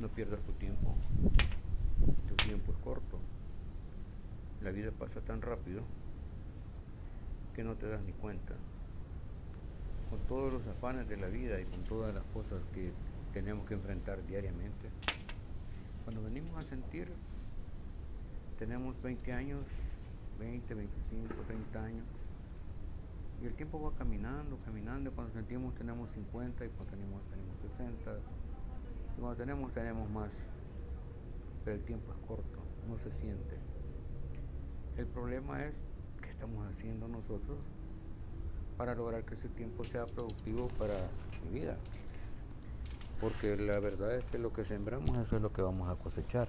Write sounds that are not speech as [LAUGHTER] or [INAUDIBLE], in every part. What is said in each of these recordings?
No pierdas tu tiempo. Tu tiempo es corto. La vida pasa tan rápido que no te das ni cuenta. Con todos los afanes de la vida y con todas las cosas que tenemos que enfrentar diariamente. Cuando venimos a sentir, tenemos 20 años, 20, 25, 30 años, y el tiempo va caminando, caminando, cuando sentimos tenemos 50 y cuando tenemos, tenemos 60, y cuando tenemos tenemos más, pero el tiempo es corto, no se siente. El problema es qué estamos haciendo nosotros para lograr que ese tiempo sea productivo para mi vida. Porque la verdad es que lo que sembramos eso es lo que vamos a cosechar.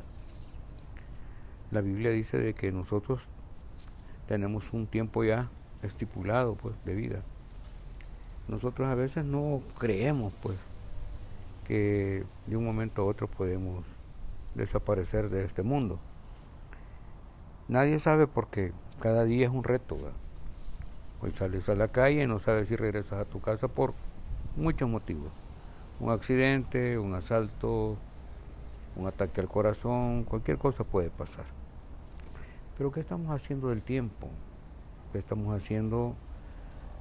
La Biblia dice de que nosotros tenemos un tiempo ya estipulado pues de vida. Nosotros a veces no creemos pues que de un momento a otro podemos desaparecer de este mundo. Nadie sabe porque cada día es un reto. Hoy sales a la calle y no sabes si regresas a tu casa por muchos motivos. Un accidente, un asalto, un ataque al corazón, cualquier cosa puede pasar. Pero ¿qué estamos haciendo del tiempo? ¿Qué estamos haciendo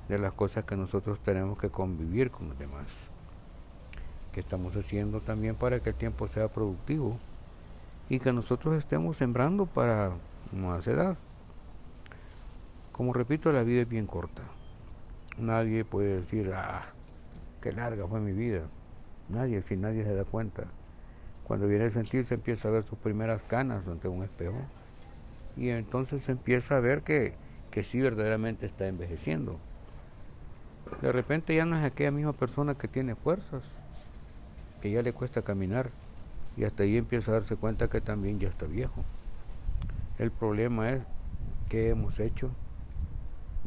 de las cosas que nosotros tenemos que convivir con los demás? ¿Qué estamos haciendo también para que el tiempo sea productivo? Y que nosotros estemos sembrando para más edad. Como repito, la vida es bien corta. Nadie puede decir, ah, qué larga fue mi vida. Nadie, si nadie se da cuenta. Cuando viene a sentirse empieza a ver sus primeras canas ante un espejo. Y entonces empieza a ver que, que sí verdaderamente está envejeciendo. De repente ya no es aquella misma persona que tiene fuerzas, que ya le cuesta caminar. Y hasta ahí empieza a darse cuenta que también ya está viejo. El problema es qué hemos hecho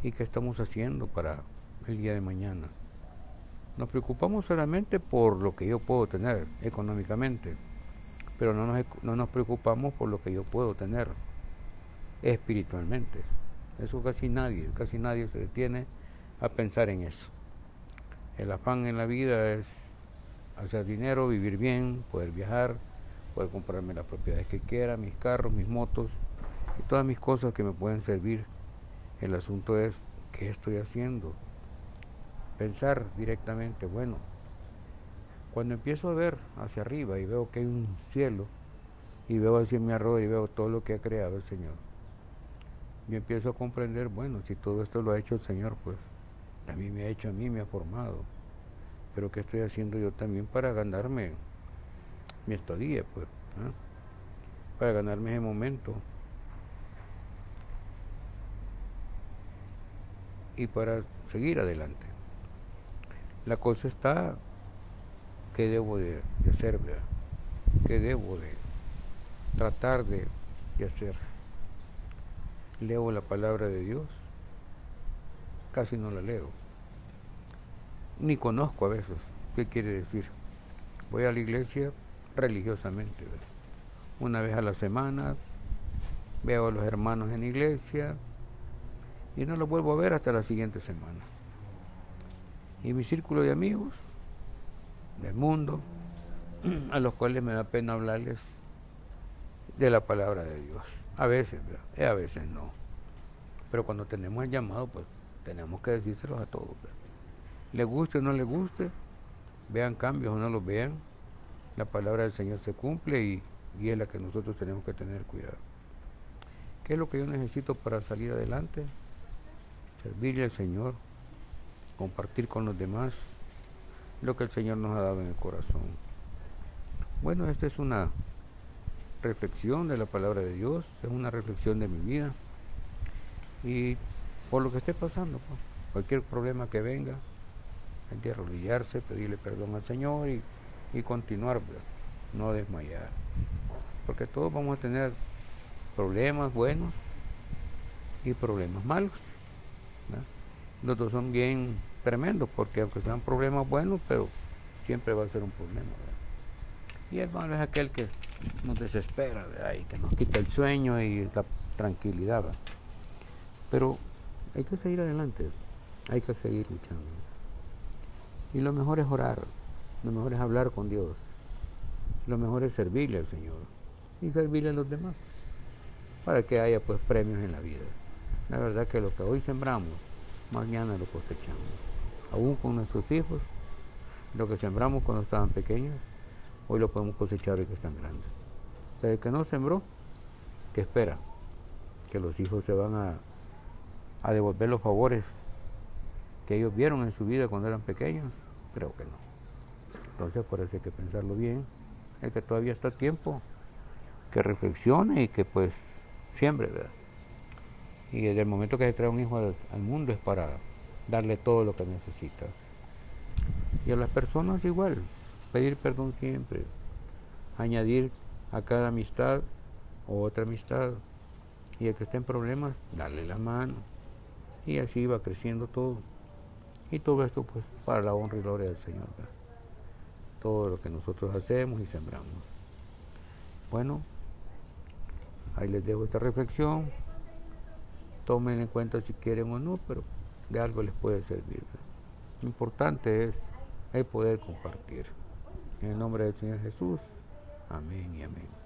y qué estamos haciendo para el día de mañana. Nos preocupamos solamente por lo que yo puedo tener económicamente, pero no nos, no nos preocupamos por lo que yo puedo tener espiritualmente. Eso casi nadie, casi nadie se detiene a pensar en eso. El afán en la vida es hacer dinero, vivir bien, poder viajar, poder comprarme las propiedades que quiera, mis carros, mis motos y todas mis cosas que me pueden servir el asunto es, ¿qué estoy haciendo? Pensar directamente, bueno, cuando empiezo a ver hacia arriba y veo que hay un cielo, y veo hacia mi arroz y veo todo lo que ha creado el Señor, yo empiezo a comprender, bueno, si todo esto lo ha hecho el Señor, pues también me ha hecho a mí, me ha formado. Pero ¿qué estoy haciendo yo también para ganarme mi estadía, pues? ¿ah? Para ganarme ese momento y para seguir adelante. La cosa está, ¿qué debo de, hacer? ¿Qué debo de tratar de hacer? Leo la palabra de Dios, casi no la leo, ni conozco a veces qué quiere decir. Voy a la iglesia religiosamente, una vez a la semana, veo a los hermanos en iglesia, y no lo vuelvo a ver hasta la siguiente semana. Y mi círculo de amigos del mundo, [CLEARS THROAT] a los cuales me da pena hablarles de la palabra de Dios. A veces, y a veces no. Pero cuando tenemos el llamado, pues tenemos que decírselos a todos. Le guste o no le guste, vean cambios o no los vean, la palabra del Señor se cumple y, y es la que nosotros tenemos que tener cuidado. ¿Qué es lo que yo necesito para salir adelante? servirle al Señor, compartir con los demás lo que el Señor nos ha dado en el corazón. Bueno, esta es una reflexión de la palabra de Dios, es una reflexión de mi vida y por lo que esté pasando, pues, cualquier problema que venga, hay que arrodillarse, pedirle perdón al Señor y, continuar, pues, no desmayar. Porque todos vamos a tener problemas buenos y problemas malos. Los dos son bien tremendos porque aunque sean problemas buenos, pero siempre va a ser un problema. Y el malo es aquel que nos desespera y que nos quita el sueño y la tranquilidad. Pero hay que seguir adelante, hay que seguir luchando. Y lo mejor es orar, lo mejor es hablar con Dios. lo mejor es servirle al Señor y servirle a los demás para que haya pues premios en la vida. La verdad que lo que hoy sembramos, mañana lo cosechamos. Aún con nuestros hijos, lo que sembramos cuando estaban pequeños, hoy lo podemos cosechar hoy que están grandes. Pero el que no sembró, ¿qué espera? Que los hijos se van a, a devolver los favores que ellos vieron en su vida cuando eran pequeños. Creo que no. Entonces por eso hay que pensarlo bien. El que todavía está tiempo, que reflexione y que pues siempre, ¿verdad? Y desde el momento que se trae un hijo al, al mundo es para darle todo lo que necesita. Y a las personas igual, pedir perdón siempre, añadir a cada amistad otra amistad. Y el que esté en problemas, darle la mano. Y así va creciendo todo. Y todo esto pues para la honra y gloria del Señor. Todo lo que nosotros hacemos y sembramos. Bueno, ahí les dejo esta reflexión. Tomen en cuenta si quieren o no, pero de algo les puede servir. Lo importante es el poder compartir. En el nombre del Señor Jesús. Amén y amén.